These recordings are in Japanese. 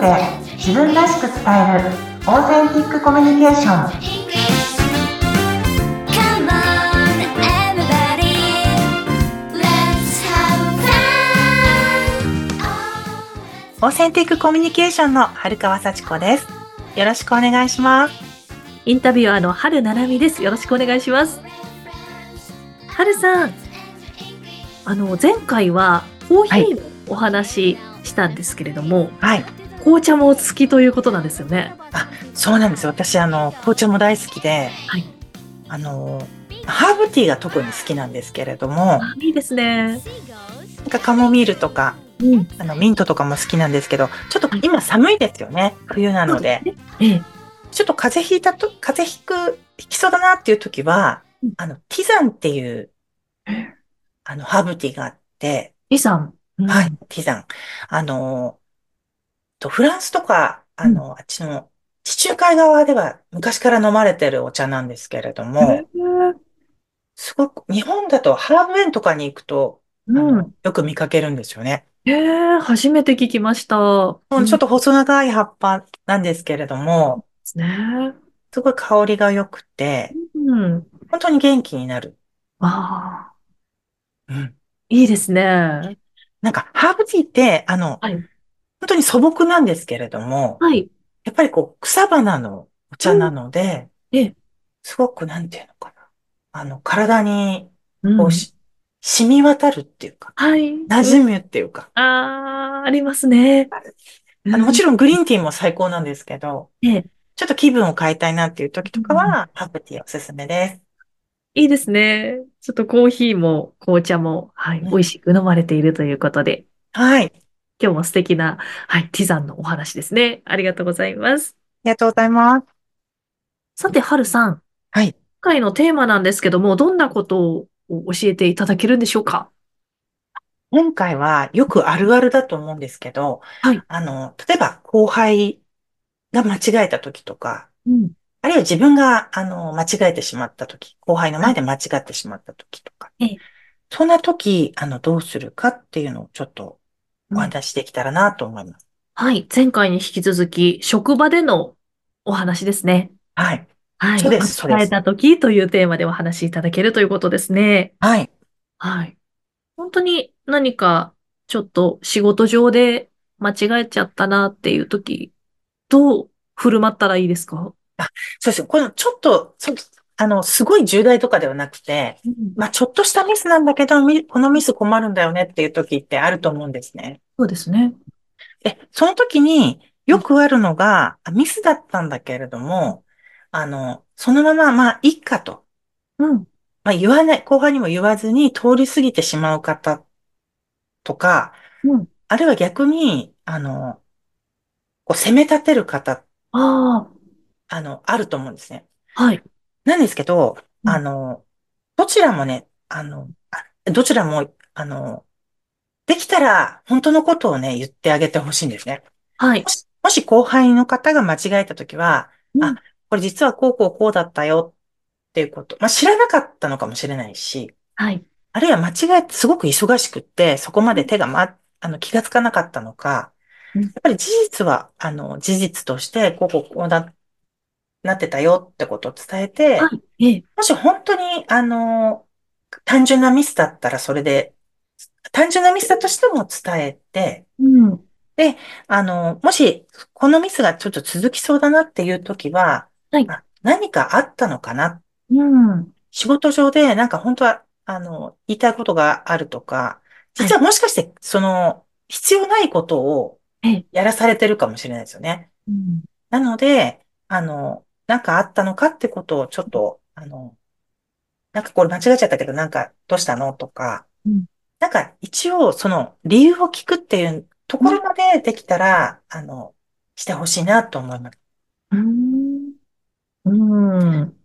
ドで自分らしく伝えるオーセンティックコミュニケーション.オーセンティックコミュニケーションの春川幸子ですよろしくお願いしますインタビュアーの春七海です。よろしくお願いします。春さん、あの、前回はコーヒーのお話したんですけれども、はい紅茶もお好きということなんですよね。そうなんですよ私あの紅茶も大好きで、はいあのハーブティーが特に好きなんですけれどもあいいですね。なんかカモミールとかうん。あのミントとかも好きなんですけどちょっと今寒いですよね冬なのでええ。ちょっと風邪ひいたと風邪ひくひきそうだなっていう時は、うんあのティザンっていうえあのハーブティーがあって、イさん。うんはい、。ティザン。あの、と、フランスとか、あの、あっちの、地中海側では昔から飲まれてるお茶なんですけれども、へすごく、日本だとハーブ園とかに行くと。よく見かけるんですよね。へえ、初めて聞きました。ちょっと細長い葉っぱなんですけれども、ね。すごい香りが良くて、うん。本当に元気になる。ああ、うん。いいですね。なんか、ハーブティーって、あの、はい。本当に素朴なんですけれども、はい。やっぱりこう、草花のお茶なので、ええ。すごく、なんていうのかな。あの、体に、うんこうし、染み渡るっていうか、はい。馴染むっていうか、ああ、ありますね。あの、もちろん。グリーンティーも最高なんですけど、ええ、ちょっと気分を変えたいなっていう時とかうんは、ハーブティーおすすめです。いいですね。ちょっとコーヒーも紅茶も、はい、うん美味しく飲まれているということで、はい。あり今日も素敵な、はい、ティザンのお話ですね。ありがとうございます。がとうございます。さて、はるさん。はい。今回のテーマなんですけども、どんなことを教えていただけるんでしょうか？今回はよくあるあるだと思うんですけど、はいあの、例えば後輩が間違えた時とか、うん。あるいは自分が、あの、間違えてしまった時、後輩の前で間違ってしまった時とか、ええそんな時、あの、どうするかっていうのをちょっとお話しできたらなと思います。はい、前回に引き続き、職場でのお話ですね。はい。はい。そうですそうです間違えた時というテーマでお話しいただけるということですね。はい。はい。本当に何かちょっと仕事上で間違えちゃったなっていう時、どう振る舞ったらいいですか？そうです。このちょっと、そあの、すごい重大とかではなくて、まあ、ちょっとしたミスなんだけど、みこのミス困るんだよねっていう時ってあると思うんですね。そうですね。で、その時によくあるのが、あミスだったんだけれども、あの、そのまま、まあ、いっかと。うん。まあ、言わない、後輩にも言わずに通り過ぎてしまう方とか、うん。あるいは逆に、あの、こう責め立てる方、ああの、あると思うんですね。あ、はい。なんですけど、うんあの、どちらもね、あの、あどちらも、あの、できたら本当のことをね、言ってあげてほしいんですね。はいも。し、もし後輩の方が間違えたときは、うんあ、これ実はこうこうこうだったよっていうこと。まあ、知らなかったのかもしれないし、はい。あるいは間違えてすごく忙しくって、そこまで手がま、あの、気がつかなかったのか、うんやっぱり事実は、あの、事実として、こうこうこうだ、なってたよってことを伝えて、はい。ええ。もし本当に、あの、単純なミスだったらそれで、単純なミスだとしても伝えて、うん。あの、もし、このミスがちょっと続きそうだなっていう時は、はいあ何かあったのかな？うん。仕事上でなんか本当は、あの、言いたいことがあるとか、実はもしかして、その、必要ないことをええやらされてるかもしれないですよね。うんなので、あの、なんかあったのかってことをちょっと、あの、なんかこれ間違えちゃったけど、なんかどうしたのとかうん、なんか一応その理由を聞くっていうところまでできたら、あの、してほしいなと思います。うん。うん。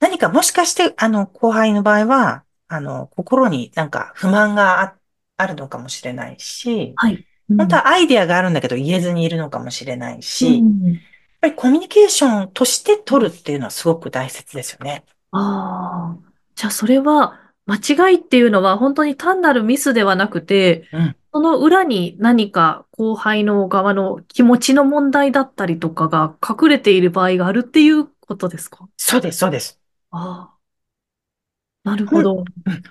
何かもしかして、あの、後輩の場合は、あの、心になんか不満があ、あるのかもしれないし、はい。本当はアイデアがあるんだけど言えずにいるのかもしれないし、うんぱりコミュニケーションとして取るっていうのはすごく大切ですよね。ああ。じゃあそれは、間違いっていうのは本当に単なるミスではなくて、うんその裏に何か後輩の側の気持ちの問題だったりとかが隠れている場合があるっていうことですか？そうです、そうです。ああ。なるほど。うん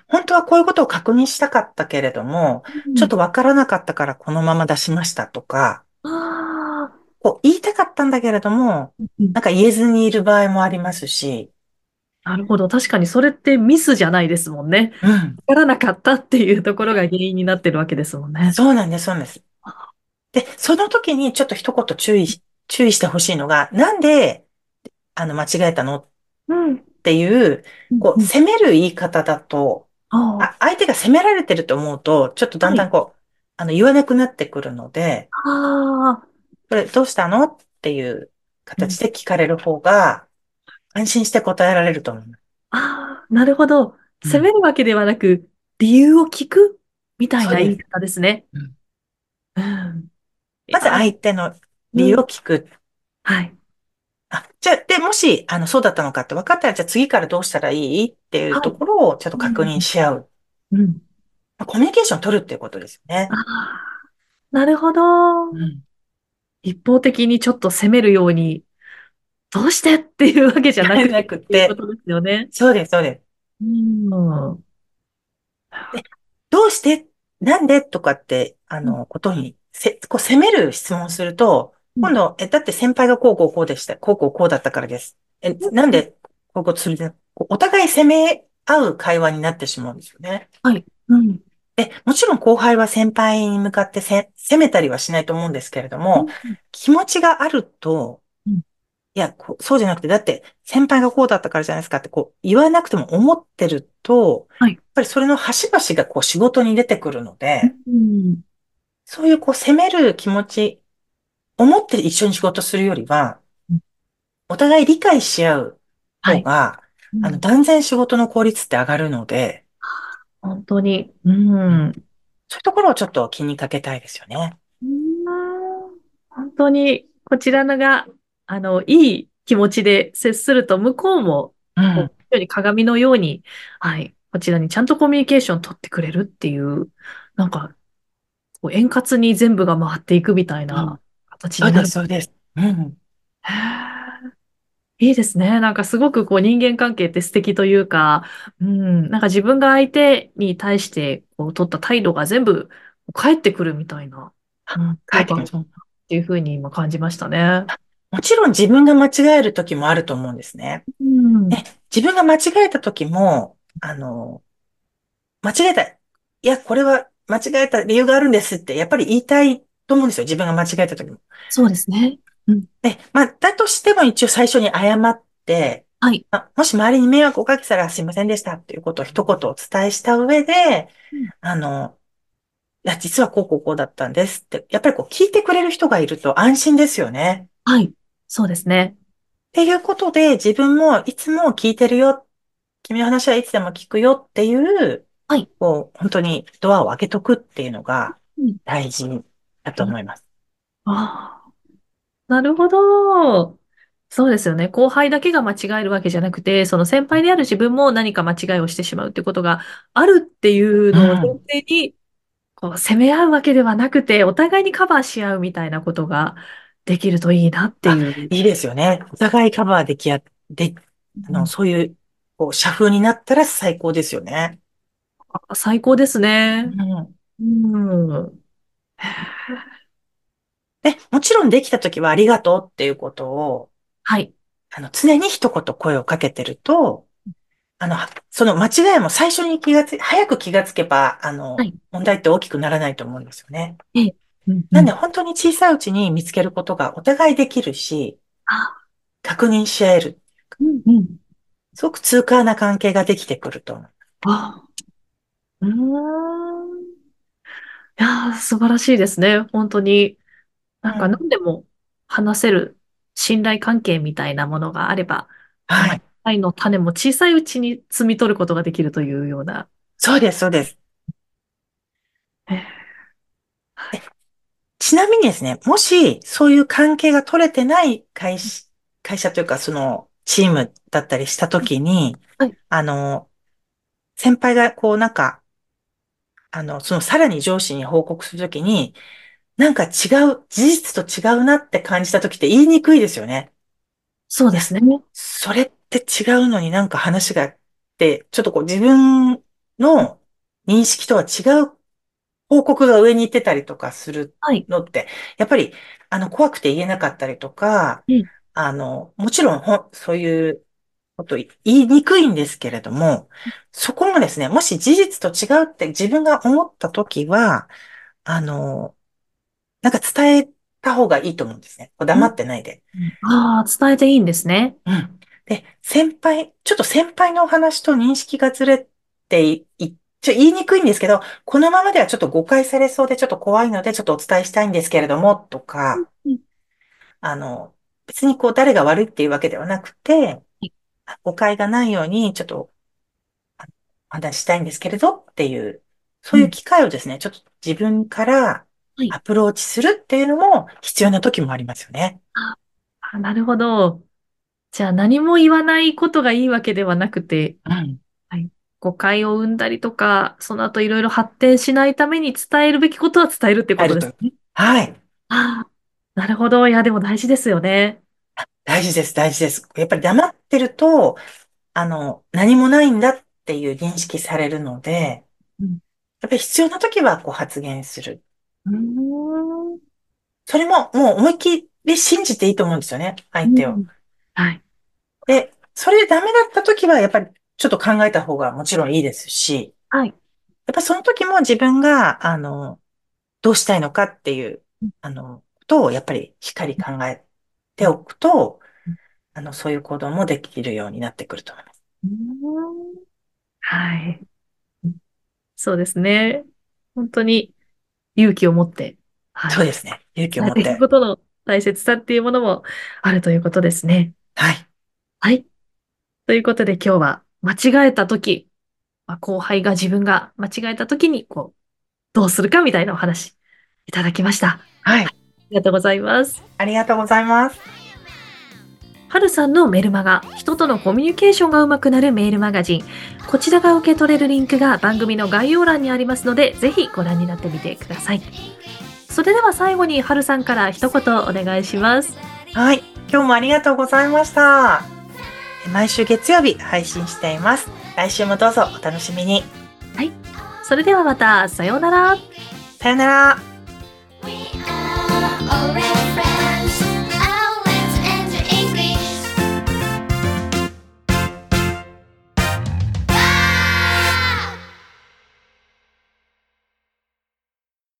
本当はこういうことを確認したかったけれども、ちょっとわからなかったからこのまま出しましたとか、ああ。こう言いたかったんだけれども、うんなんか言えずにいる場合もありますし、なるほど。確かにそれってミスじゃないですもんね。うん。わからなかったっていうところが原因になってるわけですもんね。そうなんです、そうなんです。で、その時にちょっと一言注意し、注意してほしいのが、なんで、あの、間違えたの？っうん。ていう、こう、うん責める言い方だと、ああ。あ、相手が責められてると思うと、ちょっとだんだんこう、あの、言わなくなってくるので、ああ。これどうしたの？っていう形で聞かれる方が、安心して答えられると思います。ああ。なるほど。うん責めるわけではなく、理由を聞くみたいな言い方ですね。うんうん。まずあ相手の理由を聞く。はい。あ、じゃあ、で、もし、あの、そうだったのかって分かったら、じゃあ次からどうしたらいいっていうところをちょっと確認し合う。うん。まあコミュニケーションを取るっていうことですよねあ。あ。なるほど。うん。一方的にちょっと責めるように、どうしてっていうわけじゃなくてなくっていうてこ、とですよね。そうです、そうです。うん。どうしてなんでとかって、あの、ことに、せ、こう、責める質問をすると、うん今度、え、だって先輩がこうこうこうでした。こうこうこうだったからです。え、なんで、こうこうするお互い責め合う会話になってしまうんですよね。うん。で、もちろん後輩は先輩に向かってせ、責めたりはしないと思うんですけれども、うん気持ちがあると、うん。いや、そうじゃなくて、だって先輩がこうだったからじゃないですかってこう言わなくても思ってると、はい。やっぱりそれの端々がこう仕事に出てくるので、うん。そういうこう責める気持ち、思って一緒に仕事するよりはうん、お互い理解し合うはい。方が、うん。あの、断然仕事の効率って上がるので、本当に。うん。そういうところをちょっと気にかけたいですよね。本当に、こちらのが、あの、いい気持ちで接すると、向こうも、うんに鏡のように、はい、こちらにちゃんとコミュニケーション取ってくれるっていう、なんか、こう円滑に全部が回っていくみたいな形になるそうです、。そうです。うん。へーいいですね。なんかすごくこう人間関係って素敵というか、うん、なんか自分が相手に対してこう取った態度が全部返ってくるみたいな、うん、帰ってきます。っていうふうに今感じましたね。もちろん自分が間違える時もあると思うんですね。うん。え自分が間違えた時も、あの、間違えた。いや、これは間違えた理由があるんですって、やっぱり言いたいと思うんですよ。自分が間違えた時も。そうですね。で、まあ、だとしても一応最初に謝って、はい。あもし周りに迷惑をおかけしたらすいませんでしたっていうことを一言お伝えした上で、うんあの、いや、実はこうこうこうだったんですって、やっぱりこう聞いてくれる人がいると安心ですよね。はい。そうですね。っていうことで、自分もいつも聞いてるよ。君の話はいつでも聞くよっていう、はいこう、本当にドアを開けとくっていうのがうん大事だと思います。ああ。なるほど。そうですよね。後輩だけが間違えるわけじゃなくて、その先輩である自分も何か間違いをしてしまうってことがあるっていうのを前提に、こう、責め合うわけではなくて、お互いにカバーし合うみたいなことができるといいなっていう。いいですよね。お互いカバーできや、で、あの、そういう、こう、社風になったら最高ですよね。あ最高ですうね。ん。うん。で、もちろんできたときはありがとうっていうことを、はい。あの、常に一言声をかけてると、あの、その間違いも最初に気がつ、早く気がつけば、あのはい、問題って大きくならないと思うんですよね。うんなんで本当に小さいうちに見つけることがお互いできるし、あ、確認し合える。うんうん。すごく痛快な関係ができてくると思う。あ、うーん。いやー、素晴らしいですね。本当に。なんかうん何でも話せる信頼関係みたいなものがあれば、はい。愛の種も小さいうちに摘み取ることができるというような。そうです、そうです。えーちなみにですね、もしそういう関係が取れてない会社、会社というかそのチームだったりしたときにはい、あの、先輩がこうなんか、あの、そのさらに上司に報告するときに、なんか違う、事実と違うなって感じたときって言いにくいですよね。そうですね。それって違うのになんか話があって、ちょっとこう自分の認識とは違う報告が上に行ってたりとかするはい。のって、やっぱり、あの、怖くて言えなかったりとかうん、あの、もちろんほん、そういうこと言いにくいんですけれども、そこもですね、もし事実と違うって自分が思ったときは、あの、なんか伝えた方がいいと思うんですね。こう黙ってないで。ああ、伝えていいんですね。うん。で、先輩、ちょっと先輩のお話と認識がずれてい、いちょ言いにくいんですけど、このままではちょっと誤解されそうでちょっと怖いのでちょっとお伝えしたいんですけれども、とか、うんあの、別にこう誰が悪いっていうわけではなくて、誤解がないようにちょっと話ししたいんですけれどっていう、そういう機会をですね、ちょっと自分からはいアプローチするっていうのも必要な時もありますよね。あなるほど。じゃあ何も言わないことがいいわけではなくて、うん。誤解を生んだりとか、その後いろいろ発展しないために伝えるべきことは伝えるってことですね。はい。ああ、なるほど。いや、でも大事ですよね。大事です、大事です。やっぱり黙ってると、あの、何もないんだっていう認識されるので、うんやっぱり必要な時はこう発言する。うーん。それももう思いっきり信じていいと思うんですよね、相手を。うんはい。で、それでダメだった時はやっぱりちょっと考えた方がもちろんいいですし、はい。やっぱその時も自分が、あの、どうしたいのかっていう、あの、ことをやっぱりしっかり考えておくとうん、あの、そういう行動もできるようになってくると思います。うーんはい。そうですね。本当に勇気を持って、はい。そうですね。勇気を持っ伝えていくて。ことの大切さっていうものもあるということですね。はい。はい。ということで今日は間違えたとき、まあ、後輩が自分が間違えたときに、こう、どうするかみたいなお話いただきました。あはい。りがとうございます。ありがとうございます。はるさんのメルマガ、人とのコミュニケーションがうまくなるメールマガジン。こちらが受け取れるリンクが番組の概要欄にありますので、ぜひご覧になってみてください。それでは最後にはるさんから一言お願いします。はい。今日もありがとうございました。毎週月曜日配信しています。来週もどうぞお楽しみに。それではまた、さようなら。さよなら。